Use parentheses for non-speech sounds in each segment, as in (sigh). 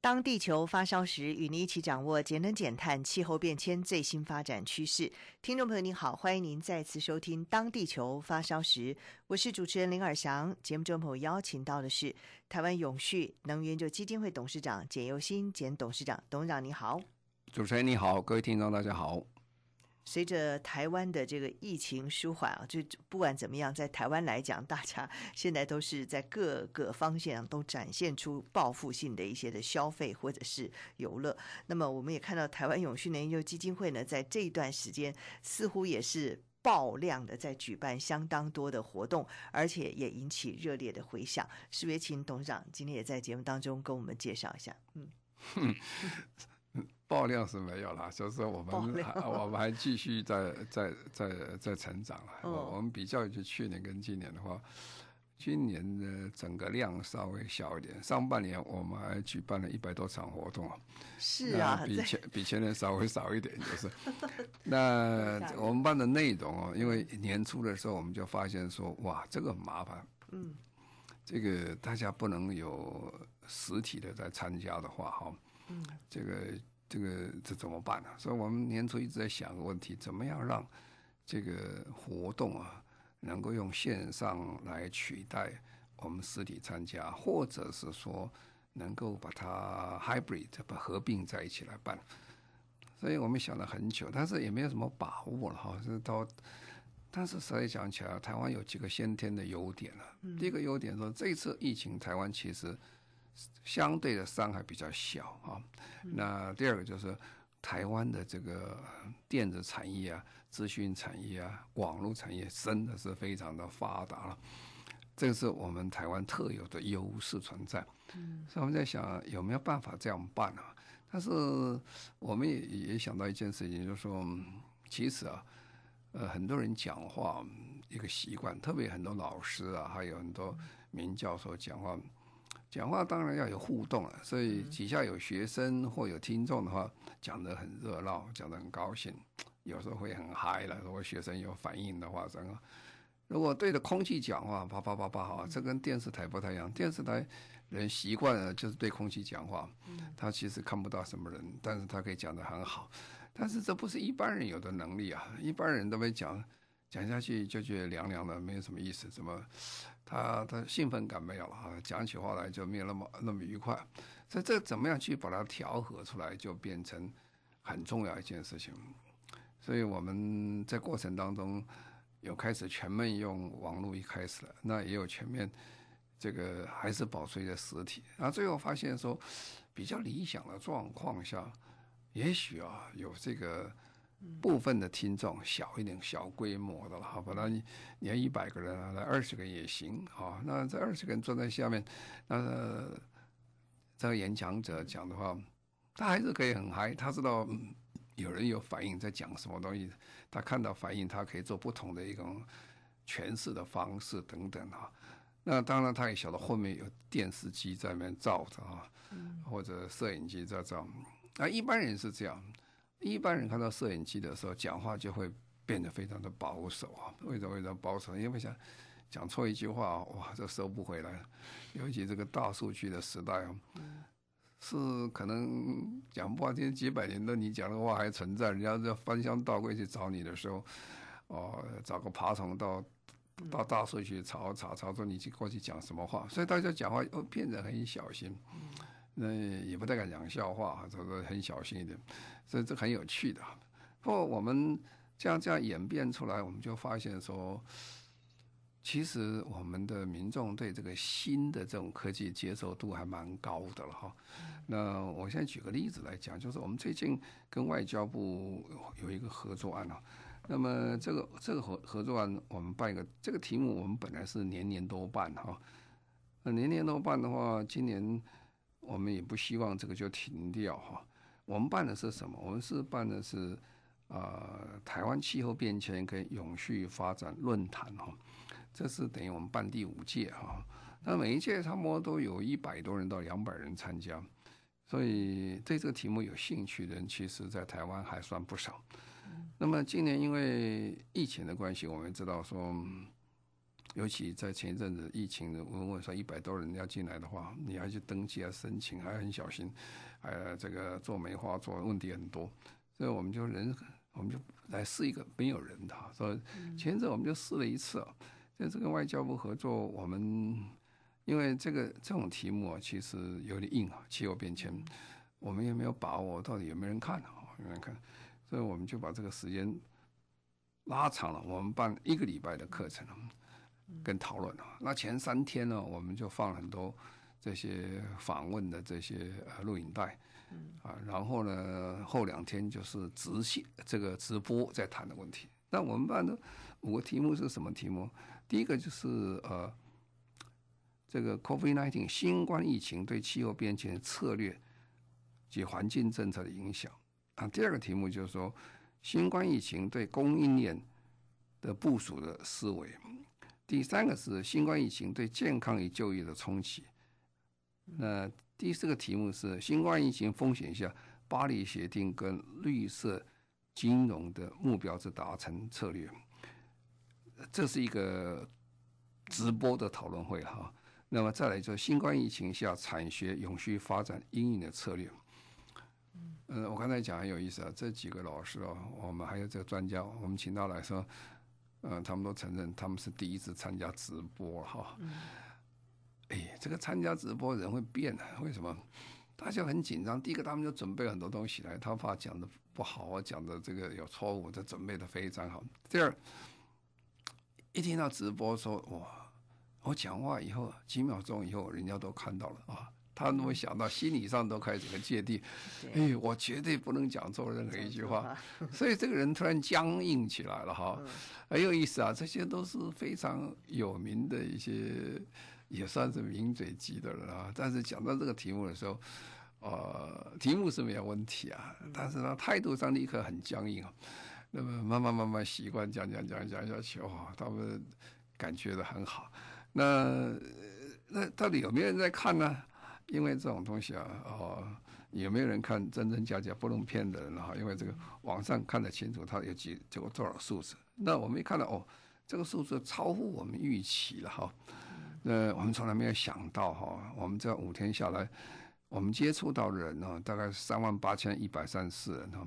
当地球发烧时，与您一起掌握节能减碳、气候变迁最新发展趋势。听众朋友您好，欢迎您再次收听《当地球发烧时》，我是主持人林尔翔。节目中朋友邀请到的是台湾永续能源就基金会董事长简佑新简董事长，董事长你好。主持人你好，各位听众大家好。随着台湾的这个疫情舒缓啊，就不管怎么样，在台湾来讲，大家 (laughs) 现在都是在各个方向都展现出报复性的一些的消费或者是游乐。那么，我们也看到台湾永续能源研究基金会呢，在这一段时间似乎也是爆量的在举办相当多的活动，而且也引起热烈的回响。是不是请董事长今天也在节目当中跟我们介绍一下？嗯。(laughs) 爆量是没有了，就是说我们还我们还继续在在在在成长了。哦、我们比较就去年跟今年的话，今年的整个量稍微小一点。上半年我们还举办了一百多场活动，是啊，比前 (laughs) 比前年稍微少一点，就是。(laughs) 那我们办的内容哦，因为年初的时候我们就发现说，哇，这个很麻烦。嗯，这个大家不能有实体的在参加的话，哈，嗯，这个。这个这怎么办呢？所以我们年初一直在想个问题：怎么样让这个活动啊，能够用线上来取代我们实体参加，或者是说能够把它 hybrid 把合并在一起来办。所以我们想了很久，但是也没有什么把握了哈。是到，但是实际讲起来，台湾有几个先天的优点了。第一个优点说，这次疫情台湾其实。相对的伤害比较小啊。那第二个就是台湾的这个电子产业啊、资讯产业啊、网络产业真的是非常的发达了，这个是我们台湾特有的优势存在。嗯，所以我们在想有没有办法这样办啊？但是我们也也想到一件事情，就是说，其实啊，呃，很多人讲话一个习惯，特别很多老师啊，还有很多名教授讲话。讲话当然要有互动了，所以底下有学生或有听众的话，讲得很热闹，讲得很高兴，有时候会很嗨了。如果学生有反应的话，整个如果对着空气讲话，啪啪啪啪哈，这跟电视台不太一样。电视台人习惯了就是对空气讲话，他其实看不到什么人，但是他可以讲得很好。但是这不是一般人有的能力啊，一般人都没讲。讲下去就觉得凉凉的，没有什么意思。怎么，他他兴奋感没有了啊？讲起话来就没有那么那么愉快。所以这怎么样去把它调和出来，就变成很重要一件事情。所以我们在过程当中有开始全面用网络，一开始了，那也有全面这个还是保持一个实体。然后最后发现说，比较理想的状况下，也许啊有这个。部分的听众小一点、小规模的了哈，本来你你要一百个人啊，来二十个人也行哈。那这二十个人坐在下面，那这个演讲者讲的话，他还是可以很嗨。他知道有人有反应，在讲什么东西，他看到反应，他可以做不同的一种诠释的方式等等哈。那当然，他也晓得后面有电视机在那边照着啊，或者摄影机在照。那一般人是这样。一般人看到摄影机的时候，讲话就会变得非常的保守啊。为什么？为什么保守？因为想讲错一句话，哇，这收不回来。尤其这个大数据的时代啊，是可能讲不完天几百年的你讲的话还存在，人家在翻箱倒柜去找你的时候，哦，找个爬虫到到大数据查查查出你去过去讲什么话，所以大家讲话又变得很小心。那也不太敢讲笑话，这个很小心一点，所以这很有趣的。不过我们这样这样演变出来，我们就发现说，其实我们的民众对这个新的这种科技接受度还蛮高的了哈。那我现在举个例子来讲，就是我们最近跟外交部有一个合作案啊。那么这个这个合合作案，我们办一个这个题目，我们本来是年年都办哈。那年年都办的话，今年。我们也不希望这个就停掉哈。我们办的是什么？我们是办的是啊、呃，台湾气候变迁跟永续发展论坛哈。这是等于我们办第五届哈。那每一届差不多都有一百多人到两百人参加，所以对这个题目有兴趣的人，其实在台湾还算不少。那么今年因为疫情的关系，我们知道说。尤其在前一阵子疫情的，如果说一百多人要进来的话，你要去登记啊、申请，还很小心，呃，这个做梅花做问题很多，所以我们就人，我们就来试一个没有人的，所以前阵我们就试了一次啊，在这个外交部合作，我们因为这个这种题目啊，其实有点硬啊，气候变迁，我们也没有把握到底有没有人看啊，有没有人看，所以我们就把这个时间拉长了，我们办一个礼拜的课程。跟讨论啊，那前三天呢，我们就放了很多这些访问的这些呃录影带，啊，然后呢后两天就是直线这个直播在谈的问题。那我们办的五个题目是什么题目？第一个就是呃这个 COVID-19 新冠疫情对气候变迁策略及环境政策的影响啊。第二个题目就是说新冠疫情对供应链的部署的思维。第三个是新冠疫情对健康与就业的冲击。那第四个题目是新冠疫情风险下，巴黎协定跟绿色金融的目标之达成策略。这是一个直播的讨论会哈。那么再来就是新冠疫情下产学永续发展阴影的策略。嗯，我刚才讲很有意思啊，这几个老师啊，我们还有这个专家，我们请到来说。嗯，他们都承认他们是第一次参加直播哈。嗯。哎，这个参加直播人会变的，为什么？大家很紧张。第一个，他们就准备很多东西来，他怕讲的不好啊，讲的这个有错误，这准备的非常好。第二，一听到直播说哇，我讲话以后几秒钟以后，人家都看到了啊。他都会想到，心理上都开始个芥蒂，哎，我绝对不能讲错任何一句话，(laughs) 所以这个人突然僵硬起来了哈，很有意思啊。这些都是非常有名的一些，也算是名嘴级的人啊。但是讲到这个题目的时候，呃，题目是没有问题啊，但是他态度上立刻很僵硬啊。那么慢慢慢慢习惯讲讲讲讲下去，哦，他们感觉的很好。那那到底有没有人在看呢？因为这种东西啊，哦，有没有人看真真假假不能骗的人哈？因为这个网上看得清楚，他有几这个多少数字。那我们一看到哦，这个数字超乎我们预期了哈。那我们从来没有想到哈，我们这五天下来，我们接触到的人呢，大概三万八千一百三十四人哈，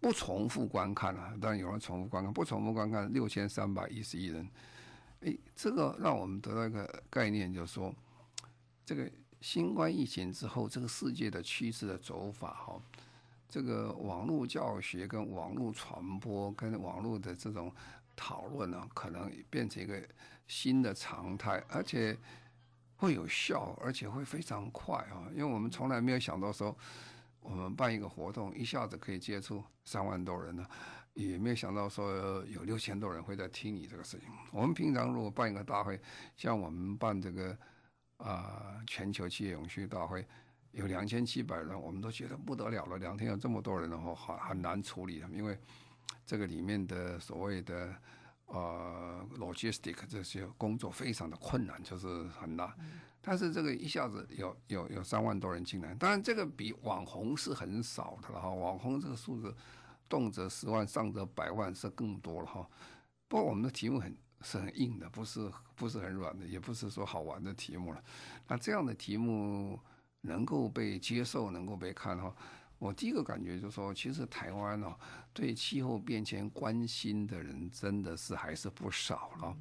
不重复观看啊，当然有人重复观看，不重复观看六千三百一十一人。哎，这个让我们得到一个概念，就是说这个。新冠疫情之后，这个世界的趋势的走法，哈，这个网络教学跟网络传播跟网络的这种讨论呢，可能变成一个新的常态，而且会有效，而且会非常快啊！因为我们从来没有想到说，我们办一个活动，一下子可以接触三万多人呢，也没有想到说有六千多人会在听你这个事情。我们平常如果办一个大会，像我们办这个。啊、全球企业永续大会有两千七百人，我们都觉得不得了了。两天有这么多人的话，很很难处理的，因为这个里面的所谓的呃 logistic 这些工作非常的困难，就是很难。但是这个一下子有有有三万多人进来，当然这个比网红是很少的了哈。网红这个数字动辄十万，上则百万是更多了哈。不过我们的题目很。是很硬的，不是不是很软的，也不是说好玩的题目了。那这样的题目能够被接受，能够被看哈，我第一个感觉就是说，其实台湾哦，对气候变迁关心的人真的是还是不少了。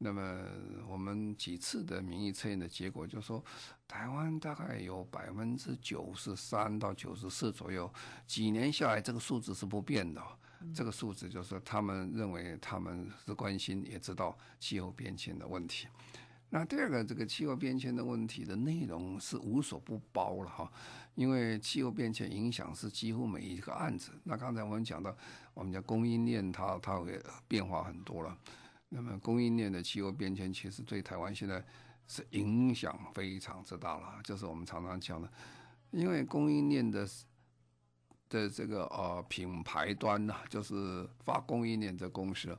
那么我们几次的民意测验的结果就是说，台湾大概有百分之九十三到九十四左右，几年下来这个数字是不变的。这个数字就是他们认为他们是关心，也知道气候变迁的问题。那第二个，这个气候变迁的问题的内容是无所不包了哈，因为气候变迁影响是几乎每一个案子。那刚才我们讲到，我们讲供应链它它会变化很多了。那么供应链的气候变迁，其实对台湾现在是影响非常之大了。就是我们常常讲的，因为供应链的的这个呃品牌端呐，就是发供应链的公司，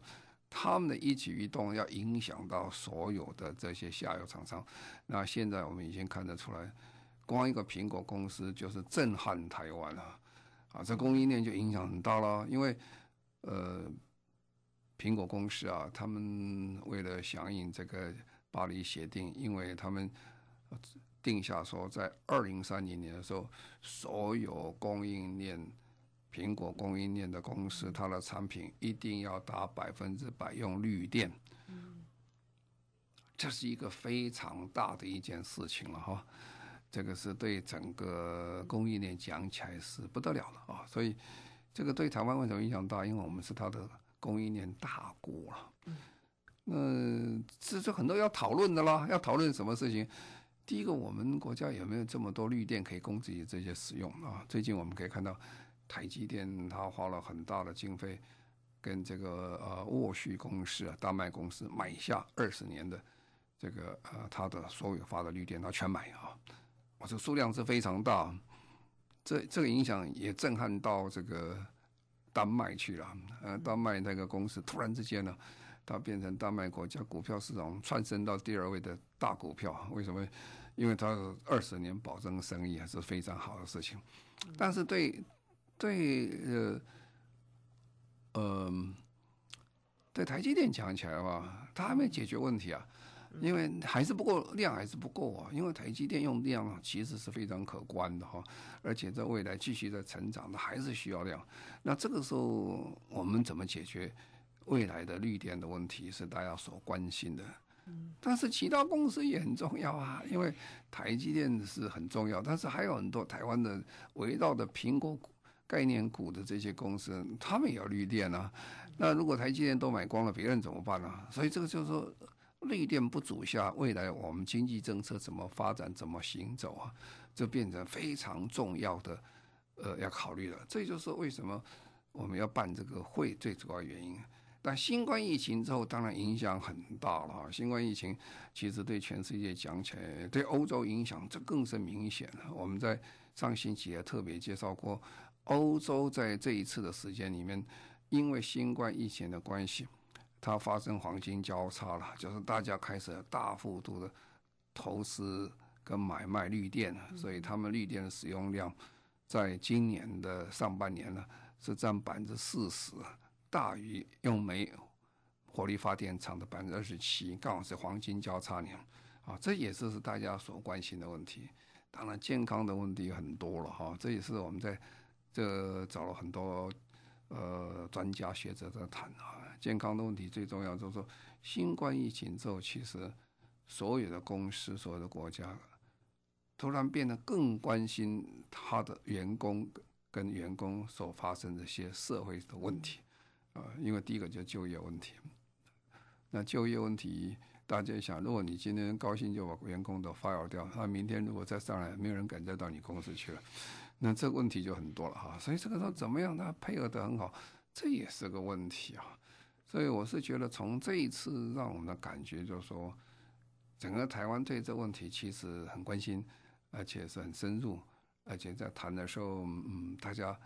他们的一举一动要影响到所有的这些下游厂商。那现在我们已经看得出来，光一个苹果公司就是震撼台湾了，啊，这供应链就影响很大了。因为呃，苹果公司啊，他们为了响应这个巴黎协定，因为他们定下说，在二零三零年的时候，所有供应链。苹果供应链的公司，它的产品一定要达百分之百用绿电，这是一个非常大的一件事情了哈。这个是对整个供应链讲起来是不得了了啊。所以这个对台湾为什么影响大？因为我们是它的供应链大国了。那这就很多要讨论的啦，要讨论什么事情？第一个，我们国家有没有这么多绿电可以供自己这些使用啊？最近我们可以看到。台积电他花了很大的经费，跟这个呃沃旭公司啊，丹麦公司买下二十年的这个呃他的所有发的绿电，他全买啊，我这数量是非常大，这这个影响也震撼到这个丹麦去了。呃，丹麦那个公司突然之间呢，它变成丹麦国家股票市场窜升到第二位的大股票。为什么？因为它二十年保证生意还是非常好的事情，但是对。对呃，呃，对台积电讲起来的话，它还没解决问题啊，因为还是不够量，还是不够啊。因为台积电用量其实是非常可观的哈，而且在未来继续在成长的，还是需要量。那这个时候我们怎么解决未来的绿电的问题，是大家所关心的。但是其他公司也很重要啊，因为台积电是很重要，但是还有很多台湾的围绕的苹果概念股的这些公司，他们也要绿电啊。那如果台积电都买光了，别人怎么办呢、啊？所以这个就是说，绿电不足下，未来我们经济政策怎么发展、怎么行走啊，就变成非常重要的，呃，要考虑了。这就是为什么我们要办这个会最主要原因。但新冠疫情之后，当然影响很大了。新冠疫情其实对全世界讲起来，对欧洲影响这更是明显了。我们在上星期也特别介绍过。欧洲在这一次的时间里面，因为新冠疫情的关系，它发生黄金交叉了，就是大家开始大幅度的投资跟买卖绿电，所以他们绿电的使用量，在今年的上半年呢，是占百分之四十，大于用煤火力发电厂的百分之二十七，刚好是黄金交叉年，啊，这也是是大家所关心的问题。当然，健康的问题很多了哈，这也是我们在。这找了很多呃专家学者在谈啊，健康的问题最重要就是说，新冠疫情之后，其实所有的公司、所有的国家突然变得更关心他的员工跟员工所发生的一些社会的问题因为第一个就是就业问题。那就业问题，大家想，如果你今天高兴就把员工都 fire 掉，那明天如果再上来，没有人敢再到你公司去了。那这个问题就很多了哈，所以这个时候怎么样他配合得很好，这也是个问题啊。所以我是觉得从这一次让我们的感觉就是说，整个台湾对这问题其实很关心，而且是很深入，而且在谈的时候，嗯，大家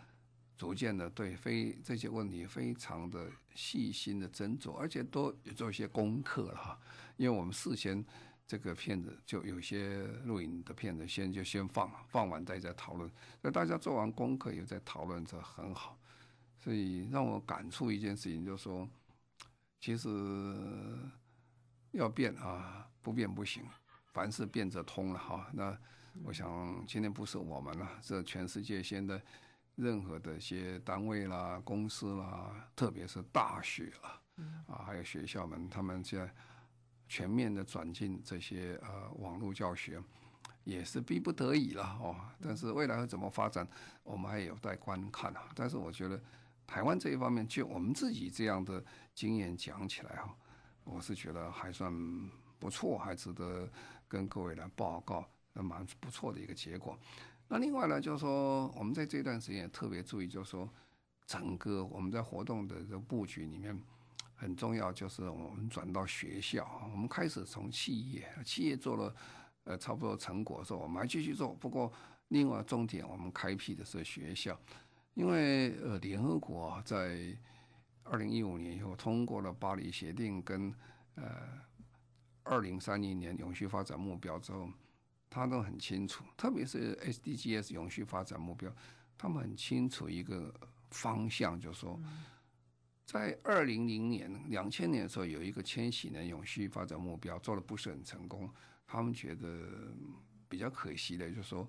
逐渐的对非这些问题非常的细心的斟酌，而且都有做一些功课了哈，因为我们事先。这个片子就有些录影的片子，先就先放，放完再再讨论。那大家做完功课也在讨论，这很好。所以让我感触一件事情，就是说，其实要变啊，不变不行。凡事变则通了哈。那我想今天不是我们了，这全世界现在任何的一些单位啦、公司啦，特别是大学啦，啊，还有学校们，他们现在。全面的转进这些呃网络教学，也是逼不得已了哦。但是未来会怎么发展，我们还有待观看啊。但是我觉得台湾这一方面，就我们自己这样的经验讲起来哈，我是觉得还算不错，还值得跟各位来报告，那蛮不错的一个结果。那另外呢，就是说我们在这段时间也特别注意，就是说整个我们在活动的这个布局里面。很重要，就是我们转到学校，我们开始从企业，企业做了呃差不多成果的时候，我们还继续做。不过，另外重点，我们开辟的是学校，因为呃联合国在二零一五年以后通过了巴黎协定跟呃二零三零年永续发展目标之后，他都很清楚，特别是 SDGs 永续发展目标，他们很清楚一个方向，就是说。在二零零年、两千年的时候，有一个千禧年永续发展目标做的不是很成功，他们觉得比较可惜的，就是说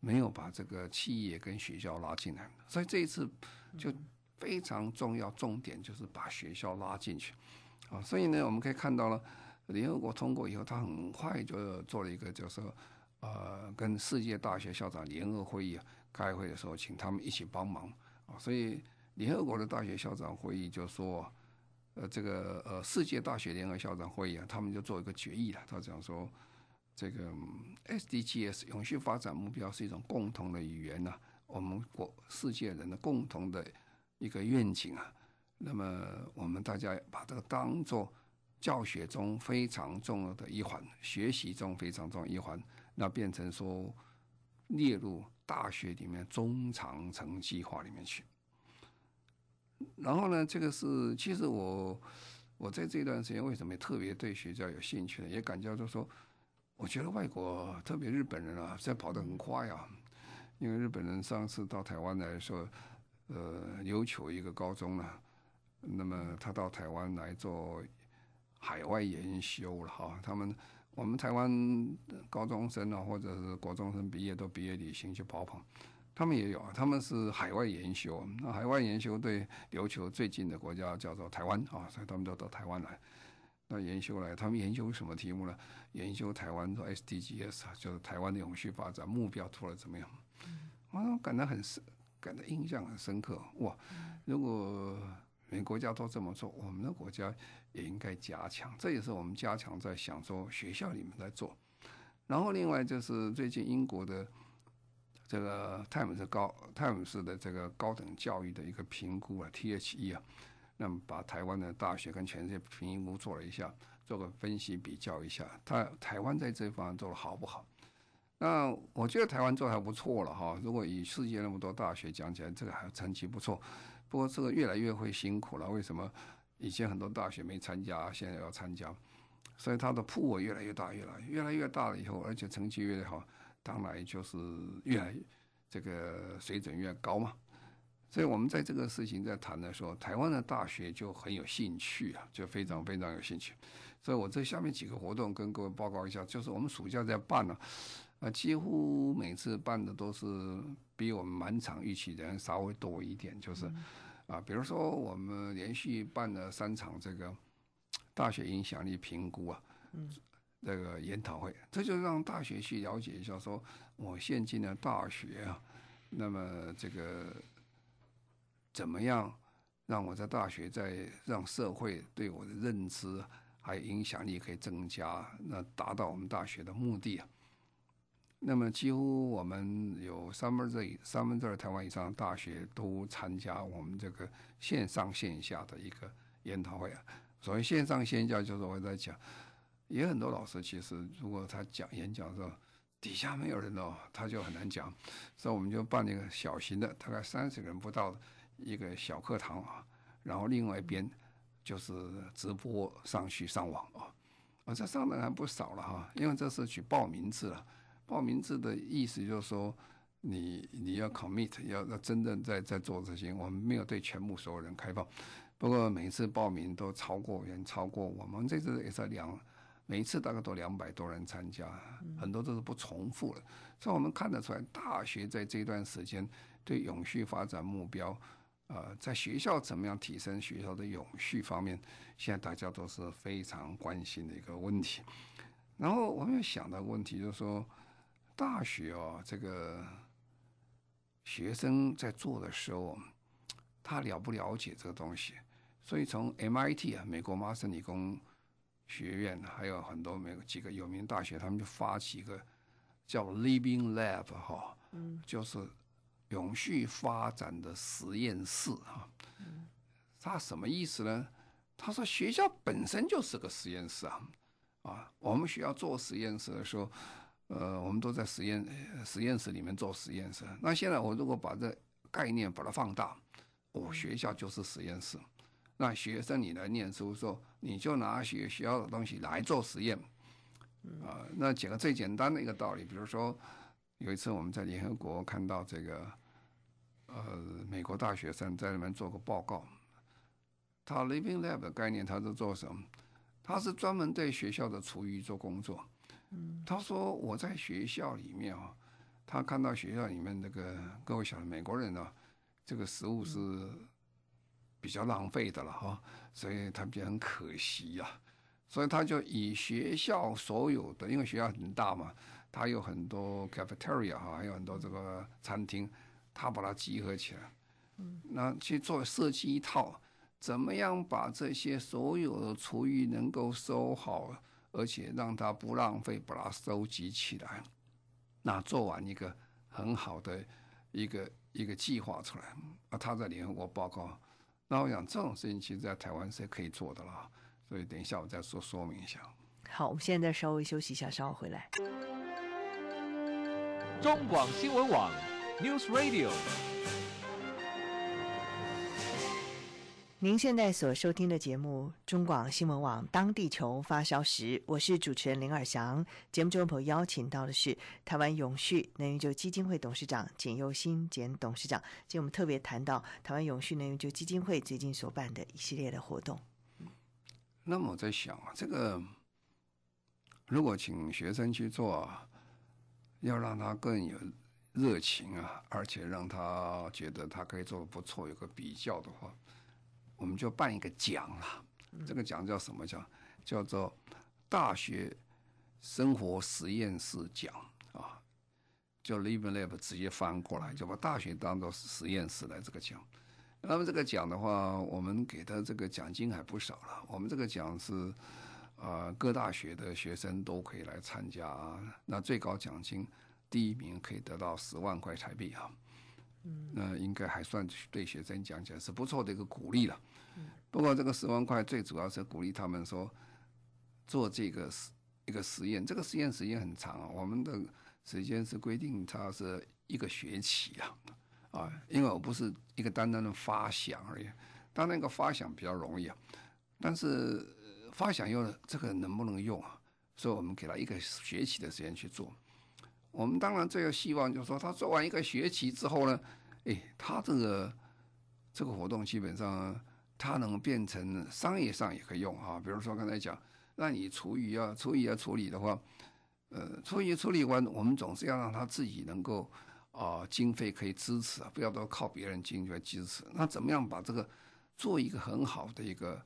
没有把这个企业跟学校拉进来。所以这一次就非常重要，重点就是把学校拉进去啊。所以呢，我们可以看到了，联合国通过以后，他很快就做了一个，就是说呃，跟世界大学校长联合会议开会的时候，请他们一起帮忙啊。所以。联合国的大学校长会议就说，呃，这个呃，世界大学联合校长会议啊，他们就做一个决议了。他讲说，这个 SDGs 永续发展目标是一种共同的语言呐、我们国世界人的共同的一个愿景啊。那么我们大家把这个当做教学中非常重要的一环，学习中非常重要一环，那变成说列入大学里面中长程计划里面去。然后呢，这个是其实我我在这段时间为什么特别对学校有兴趣呢？也感觉就说，我觉得外国特别日本人啊，现在跑得很快啊。因为日本人上次到台湾来说，呃，琉球一个高中呢，那么他到台湾来做海外研修了哈。他们我们台湾高中生啊，或者是国中生毕业都毕业旅行去跑跑。他们也有啊，他们是海外研修。那海外研修对琉球最近的国家叫做台湾啊，所以他们都到台湾来。那研修来，他们研究什么题目呢？研究台湾的 SDGs 啊，就是台湾的永续发展目标做得怎么样？我感到很深，感到印象很深刻。哇，如果每个国家都这么做，我们的国家也应该加强。这也是我们加强在想说学校里面在做。然后另外就是最近英国的。这个泰晤士高泰晤士的这个高等教育的一个评估啊，THE 啊，那么把台湾的大学跟全世界评估做了一下，做个分析比较一下，他台湾在这方面做的好不好？那我觉得台湾做的还不错了哈。如果以世界那么多大学讲起来，这个还成绩不错。不过这个越来越会辛苦了，为什么？以前很多大学没参加，现在要参加，所以它的铺位越来越大，越来越来越大了以后，而且成绩越来越好。当然就是越来这个水准越高嘛，所以我们在这个事情在谈的时候，台湾的大学就很有兴趣啊，就非常非常有兴趣。所以我这下面几个活动跟各位报告一下，就是我们暑假在办呢，啊，几乎每次办的都是比我们满场预期人稍微多一点，就是啊，比如说我们连续办了三场这个大学影响力评估啊。这个研讨会，这就让大学去了解一下，说我现今的大学啊，那么这个怎么样让我在大学在让社会对我的认知还有影响力可以增加，那达到我们大学的目的啊。那么几乎我们有三分之一、三分之二台湾以上的大学都参加我们这个线上线下的一个研讨会啊。所谓线上线下，就是我在讲。也很多老师其实，如果他讲演讲的时候，底下没有人哦，他就很难讲。所以我们就办一个小型的，大概三十个人不到一个小课堂啊。然后另外一边就是直播上去上网啊。啊，这上的还不少了哈，因为这是取报名制了。报名制的意思就是说，你你要 commit，要要真正在在做这些。我们没有对全部所有人开放，不过每次报名都超过人，超过我们这次也是两。每一次大概都两百多人参加，很多都是不重复的，所以我们看得出来，大学在这段时间对永续发展目标，呃，在学校怎么样提升学校的永续方面，现在大家都是非常关心的一个问题。然后我们又想到问题，就是说，大学哦，这个学生在做的时候，他了不了解这个东西？所以从 MIT 啊，美国麻省理工。学院还有很多美几个有名大学，他们就发起一个叫 Living Lab 哈，就是永续发展的实验室哈。它什么意思呢？他说学校本身就是个实验室啊，啊，我们学校做实验室的时候，呃，我们都在实验实验室里面做实验室。那现在我如果把这概念把它放大，我学校就是实验室。那学生你来念书的时候，你就拿学学校的东西来做实验。啊，那讲个最简单的一个道理，比如说有一次我们在联合国看到这个，呃，美国大学生在里面做个报告，他 Living Lab 的概念，他是做什么？他是专门对学校的厨余做工作。他说我在学校里面啊，他看到学校里面那个各位晓得美国人呢，这个食物是比较浪费的了哈，所以他觉得很可惜呀。所以他就以学校所有的，因为学校很大嘛，他有很多 cafeteria 哈，还有很多这个餐厅，他把它集合起来，嗯，那去做设计一套，怎么样把这些所有的厨余能够收好，而且让它不浪费，把它收集起来，那做完一个很好的一个一个计划出来，啊，他在联合国报告，那我想这种事情其实在台湾是可以做的了。所以等一下我再说说明一下。好，我们现在稍微休息一下，稍后回来。中广新闻网 News Radio，您现在所收听的节目中广新闻网《当地球发烧时》，我是主持人林尔祥。节目中朋友邀请到的是台湾永续能源就基金会董事长简佑新简董事长。今天我们特别谈到台湾永续能源就基金会最近所办的一系列的活动。那么我在想啊，这个如果请学生去做，要让他更有热情啊，而且让他觉得他可以做的不错，有个比较的话，我们就办一个奖啊。这个奖叫什么奖？叫做大学生活实验室奖啊，就 Living Lab 直接翻过来，就把大学当做实验室来这个奖。那么这个奖的话，我们给的这个奖金还不少了。我们这个奖是，啊、各大学的学生都可以来参加啊。那最高奖金，第一名可以得到十万块台币啊。嗯，那应该还算对学生讲起来是不错的一个鼓励了。不过这个十万块最主要是鼓励他们说，做这个实一个实验。这个实验时间很长啊，我们的时间是规定它是一个学期啊。啊，因为我不是一个单单的发想而已，当然那个发想比较容易啊，但是发想用这个能不能用啊？所以我们给他一个学期的时间去做。我们当然最有希望就是说，他做完一个学期之后呢，哎，他这个这个活动基本上他能变成商业上也可以用啊。比如说刚才讲，那你厨余啊，厨余要处理的话，呃，厨余处理完，我们总是要让他自己能够。啊、经费可以支持啊，不要都靠别人经费支持。那怎么样把这个做一个很好的一个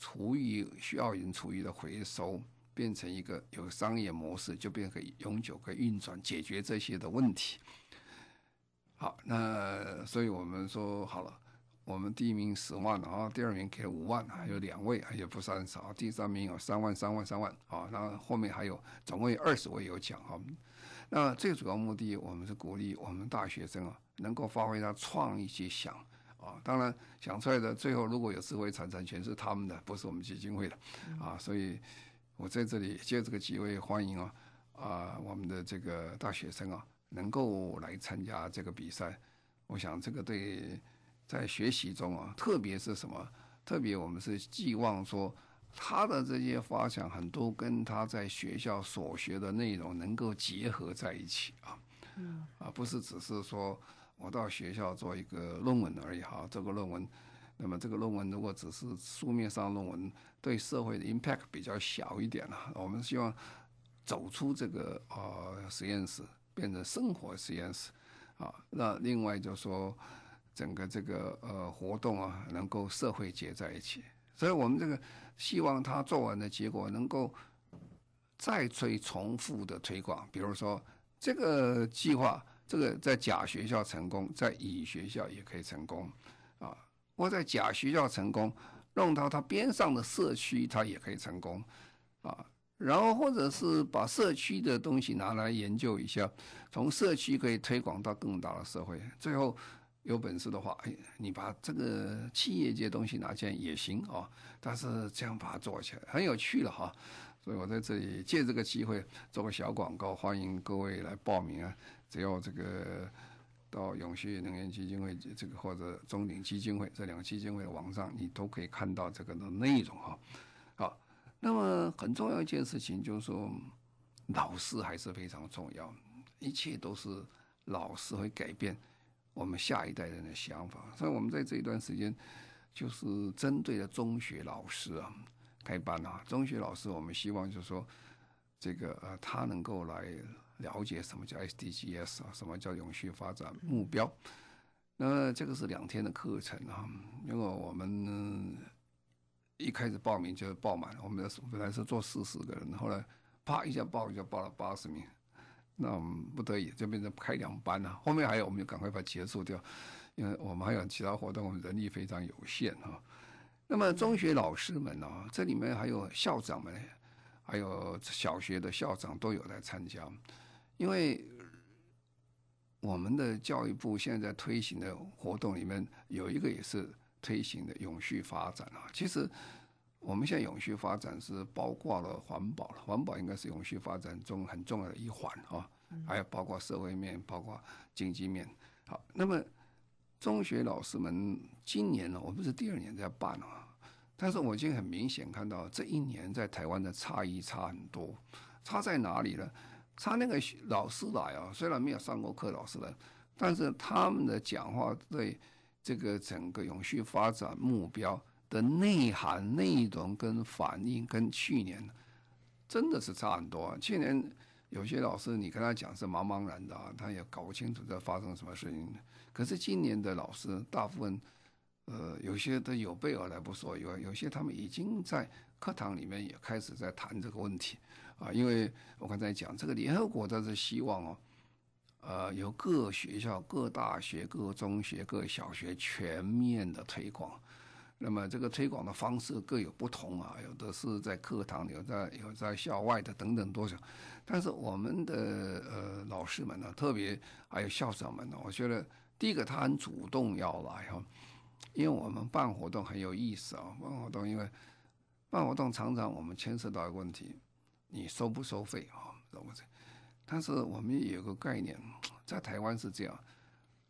厨余需要人厨余的回收，变成一个有商业模式，就变成可以永久可以运转，解决这些的问题。好，那所以我们说好了，我们第一名十万啊，第二名给五万，还有两位也不算少，第三名有三万、三万、三万啊，那后后面还有总共有二十位有奖哈。那最主要目的，我们是鼓励我们大学生啊，能够发挥他创意去想啊。当然，想出来的最后如果有智慧财产权是他们的，不是我们基金会的啊。所以，我在这里借这个机会欢迎啊啊我们的这个大学生啊，能够来参加这个比赛。我想这个对在学习中啊，特别是什么？特别我们是寄望说。他的这些发想很多跟他在学校所学的内容能够结合在一起啊，嗯，啊，不是只是说我到学校做一个论文而已哈。这个论文，那么这个论文如果只是书面上论文，对社会的 impact 比较小一点了。我们希望走出这个啊实验室，变成生活实验室啊。那另外就是说，整个这个呃活动啊，能够社会结在一起。所以我们这个。希望他做完的结果能够再推重复的推广，比如说这个计划，这个在甲学校成功，在乙学校也可以成功我。在甲学校成功，弄到他边上的社区，他也可以成功啊。然后或者是把社区的东西拿来研究一下，从社区可以推广到更大的社会，最后有本事的话，哎，你把这个企业界东西拿进来也行啊。但是这样把它做起来很有趣了哈。所以我在这里借这个机会做个小广告，欢迎各位来报名啊！只要这个到永续能源基金会这个或者中鼎基金会这两个基金会的网上，你都可以看到这个的内容哈。好，那么很重要一件事情就是说，老师还是非常重要，一切都是老师会改变我们下一代人的想法。所以我们在这一段时间，就是针对的中学老师啊。开班啊，中学老师，我们希望就是说，这个呃，他能够来了解什么叫 SDGs 啊，什么叫永续发展目标。那这个是两天的课程啊，因为我们一开始报名就报满，我们本来是做四十个人，后来啪一下报就报了八十名，那我们不得已就变成开两班了。后面还有，我们就赶快把它结束掉，因为我们还有其他活动，我们人力非常有限啊。那么中学老师们呢、这里面还有校长们，还有小学的校长都有来参加，因为我们的教育部现在在推行的活动里面有一个也是推行的永续发展啊。其实我们现在永续发展是包括了环保了，环保应该是永续发展中很重要的一环啊，还有包括社会面，包括经济面。好，那么。中学老师们今年呢，我们是第二年在办啊，但是我已经很明显看到这一年在台湾的差异差很多，差在哪里呢？差那个老师来啊，虽然没有上过课，老师来，但是他们的讲话对这个整个永续发展目标的内涵、内容跟反应，跟去年真的是差很多啊。去年有些老师你跟他讲是茫茫然的，啊他也搞不清楚在发生什么事情。可是今年的老师大部分，呃，有些都有备而来不说，有有些他们已经在课堂里面也开始在谈这个问题，啊，因为我刚才讲这个联合国它是希望哦，呃，由各学校、各大学、各中学、各小学全面的推广，那么这个推广的方式各有不同啊，有的是在课堂，有在有在校外的等等多少，但是我们的呃老师们呢，特别还有校长们呢，我觉得。第一个，他很主动要来哈，因为我们办活动很有意思啊。办活动，因为办活动常常我们牵涉到一个问题，你收不收费啊？懂不懂？但是我们也有个概念，在台湾是这样，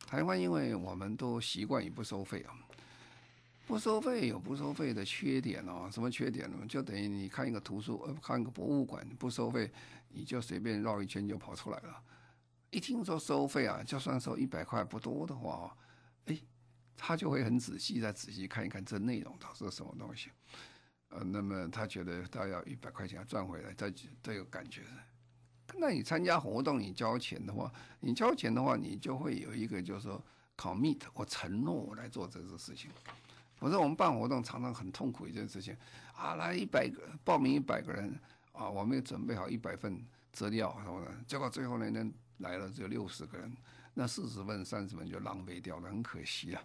台湾因为我们都习惯于不收费啊，不收费有不收费的缺点哦。什么缺点呢？就等于你看一个图书，呃，看一个博物馆不收费，你就随便绕一圈就跑出来了。一听说收费啊，就算收一百块不多的话，哎，他就会很仔细再仔细看一看这内容它是什么东西，呃，那么他觉得他要一百块钱要赚回来，他都有感觉的。那你参加活动，你交钱的话，你交钱的话，你就会有一个就是说 commit，我承诺我来做这个事情。我说我们办活动常常很痛苦一件事情啊，来一百个报名一百个人啊，我们也准备好一百份资料什么的，结果最后呢呢。来了只有六十个人，那四十份、三十份就浪费掉了，很可惜啊。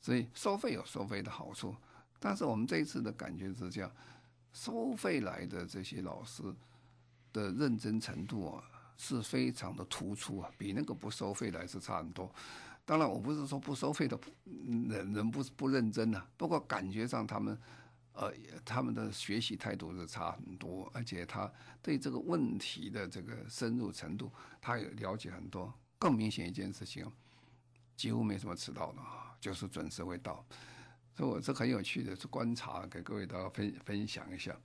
所以收费有收费的好处，但是我们这一次的感觉是这样：收费来的这些老师的认真程度啊，是非常的突出啊，比那个不收费来是差很多。当然，我不是说不收费的人人不不认真啊，不过感觉上他们。呃，他们的学习态度是差很多，而且他对这个问题的这个深入程度，他也了解很多。更明显一件事情，几乎没什么迟到的，就是准时会到。所以我这很有趣的，是观察，给各位大家分分享一下。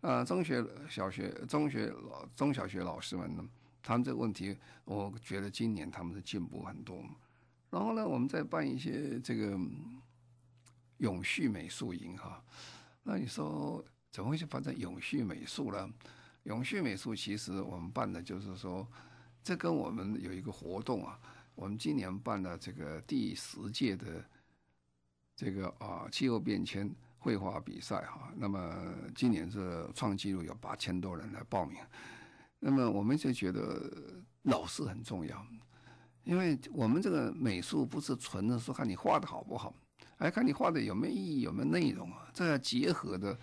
啊，中学、小学、中学老、中小学老师们呢，他们这个问题，我觉得今年他们是进步很多。然后呢，我们再办一些这个永续美术营哈。那你说怎么会去发展永续美术呢？永续美术其实我们办的就是说，这跟我们有一个活动啊，我们今年办了这个第十届的这个啊气候变迁绘画比赛哈。那么今年是创纪录，有八千多人来报名。那么我们就觉得老师很重要，因为我们这个美术不是纯的说看你画的好不好。来看你画的有没有意义，有没有内容啊？这要结合的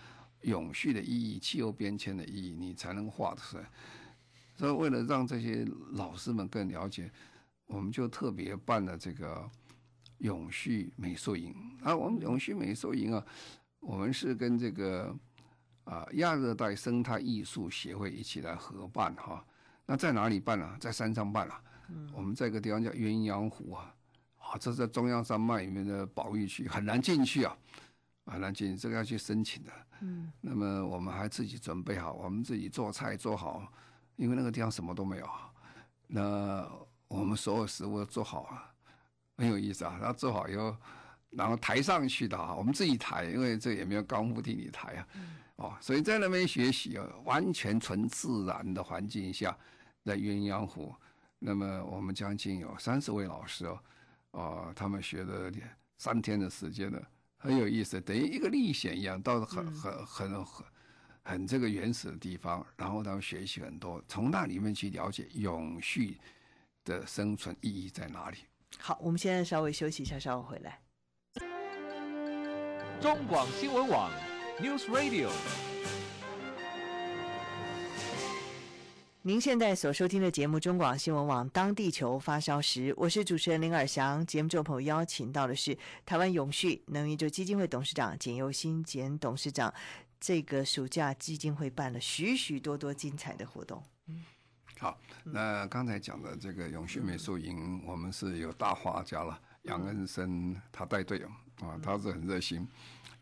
永续的意义、气候变迁的意义，你才能画出来。所以，为了让这些老师们更了解，我们就特别办了这个永续美术营啊，我们永续美术营啊，我们是跟这个啊亚热带生态艺术协会一起来合办哈。那在哪里办啊？在山上办啊。嗯，我们在一个地方叫鸳鸯湖啊，啊，这是在中央山脉里面的保育区，很难进去啊，很难进去，这个要去申请的。嗯，那么我们还自己准备好，我们自己做菜做好，因为那个地方什么都没有。那我们所有食物都做好啊。很有意思啊，然后做好以后，然后抬上去的啊，我们自己抬，因为这也没有高木替你抬啊，哦，所以在那边学习啊，完全纯自然的环境下，在鸳鸯湖，那么我们将近有三十位老师哦，哦，他们学了三天的时间呢，很有意思，等于一个历险一样，到很很很很很这个原始的地方，然后他们学习很多，从那里面去了解永续的生存意义在哪里。好，我们现在稍微休息一下，稍后回来。中广新闻网，News Radio。您现在所收听的节目，中广新闻网，当地球发烧时，我是主持人林尔翔。节目中朋友邀请到的是台湾永续能源基金会董事长简又新简董事长。这个暑假基金会办了许许多多精彩的活动。嗯。好，那刚才讲的这个永续美术营，我们是有大画家了，杨恩生他带队啊，他是很热心，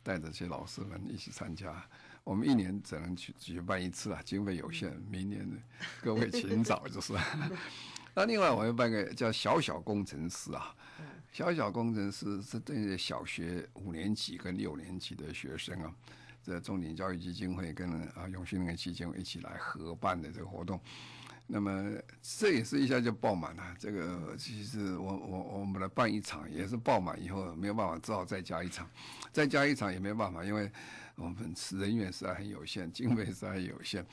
带着这些老师们一起参加。我们一年只能去举办一次啊，经费有限，明年各位请早就是。(laughs) 那另外我们办个叫小小工程师啊，小小工程师是对小学五年级跟六年级的学生啊，这重点教育基金会跟啊永续能源基金会一起来合办的这个活动。那么这也是一下就爆满了。这个其实我我我们来办一场也是爆满以后没有办法，只好再加一场，再加一场也没办法，因为我们人员实在很有限，经费实在很有限。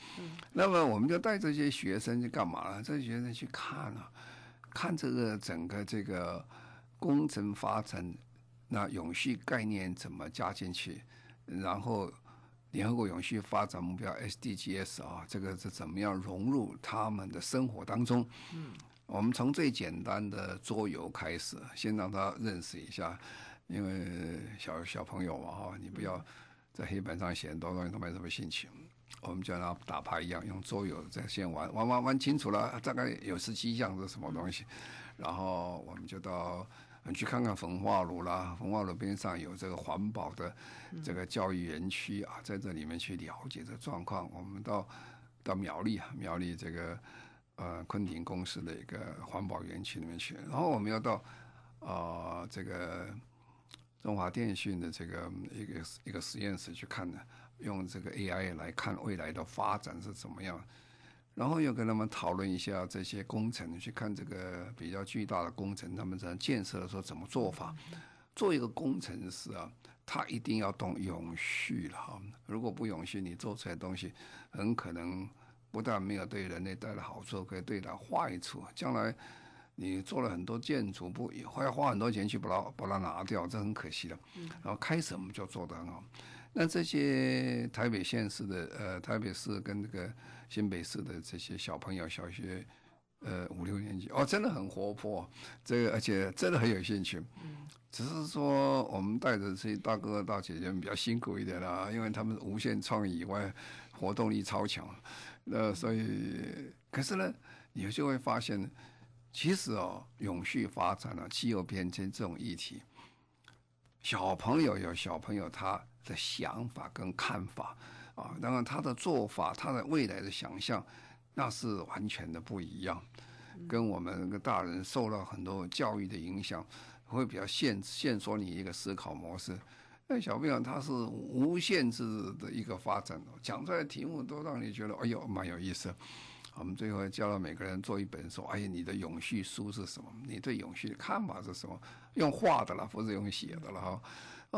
那么我们就带这些学生去干嘛呢？这些学生去看啊，看这个整个这个工程发展，那永续概念怎么加进去，然后。联合国永续发展目标 SDGs 啊，这个是怎么样融入他们的生活当中？嗯，我们从最简单的桌游开始，先让他认识一下，因为小小朋友嘛哈，你不要在黑板上写很多东西都没什么兴趣。我们就让他打牌一样，用桌游在先玩玩玩玩清楚了，大概有十七项是什么东西，然后我们就到。你去看看焚化炉啦，焚化炉边上有这个环保的这个教育园区啊，在这里面去了解这状况。我们到到苗栗啊，苗栗这个呃昆廷公司的一个环保园区里面去，然后我们要到啊、呃、这个中华电信的这个一个一个实验室去看呢，用这个 AI 来看未来的发展是怎么样。然后又跟他们讨论一下这些工程，去看这个比较巨大的工程，他们在建设的时候怎么做法。做一个工程师啊，他一定要懂永续了哈。如果不永续，你做出来的东西很可能不但没有对人类带来好处，可以对他坏处。将来你做了很多建筑，不也会要花很多钱去把它把它拿掉，这很可惜的。然后开始我们就做得很好。那这些台北县市的呃台北市跟这个。新北市的这些小朋友，小学，呃五六年级哦，真的很活泼，这个而且真的很有兴趣。只是说我们带着这些大哥大姐姐们比较辛苦一点啦，因为他们无限创意以外，活动力超强。那所以，可是呢，你就会发现，其实哦，永续发展、啊，气候变迁这种议题，小朋友有小朋友他的想法跟看法。啊，当然他的做法，他的未来的想象，那是完全的不一样，跟我们那个大人受到很多教育的影响，会比较限限缩你一个思考模式。那小朋友他是无限制的一个发展，讲出来的题目都让你觉得哎呦蛮有意思。我们最后教了每个人做一本书，哎呀，你的永续书是什么？你对永续的看法是什么？用画的了，不是用写的了哈。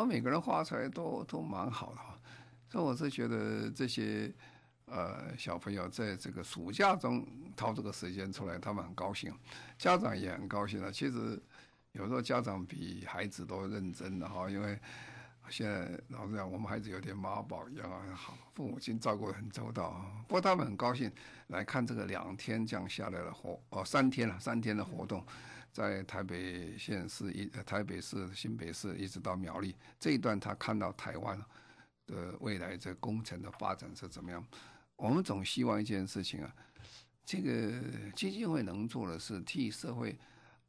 我每个人画出来都都蛮好的哈。所以我是觉得这些呃小朋友在这个暑假中掏这个时间出来，他们很高兴，家长也很高兴啊。其实有时候家长比孩子都认真的哈，因为现在老实讲，我们孩子有点妈宝一样啊，好，父母亲照顾得很周到啊。不过他们很高兴来看这个两天这样下来的活哦，三天了，三天的活动。在台北县市一、台北市、新北市一直到苗栗这一段，他看到台湾的未来这工程的发展是怎么样。我们总希望一件事情啊，这个基金会能做的是替社会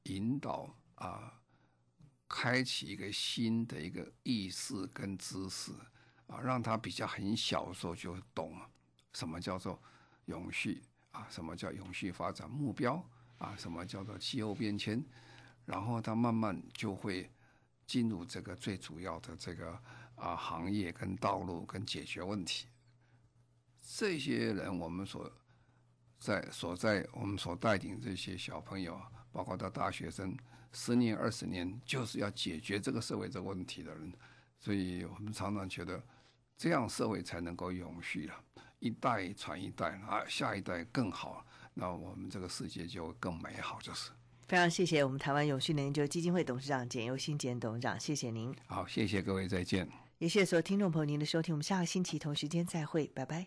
引导啊，开启一个新的一个意识跟知识啊，让他比较很小的时候就懂什么叫做永续啊，什么叫永续发展目标。啊，什么叫做气候变迁？然后他慢慢就会进入这个最主要的这个啊行业跟道路跟解决问题。这些人，我们所在所在我们所带领这些小朋友，包括到大学生，十年二十年，就是要解决这个社会这个问题的人。所以我们常常觉得，这样社会才能够永续了，一代传一代啊，下一代更好。那我们这个世界就更美好，就是。非常谢谢我们台湾永续研究基金会董事长简又新简董事长，谢谢您。好，谢谢各位，再见。也谢谢所有听众朋友您的收听，我们下个星期同时间再会，拜拜。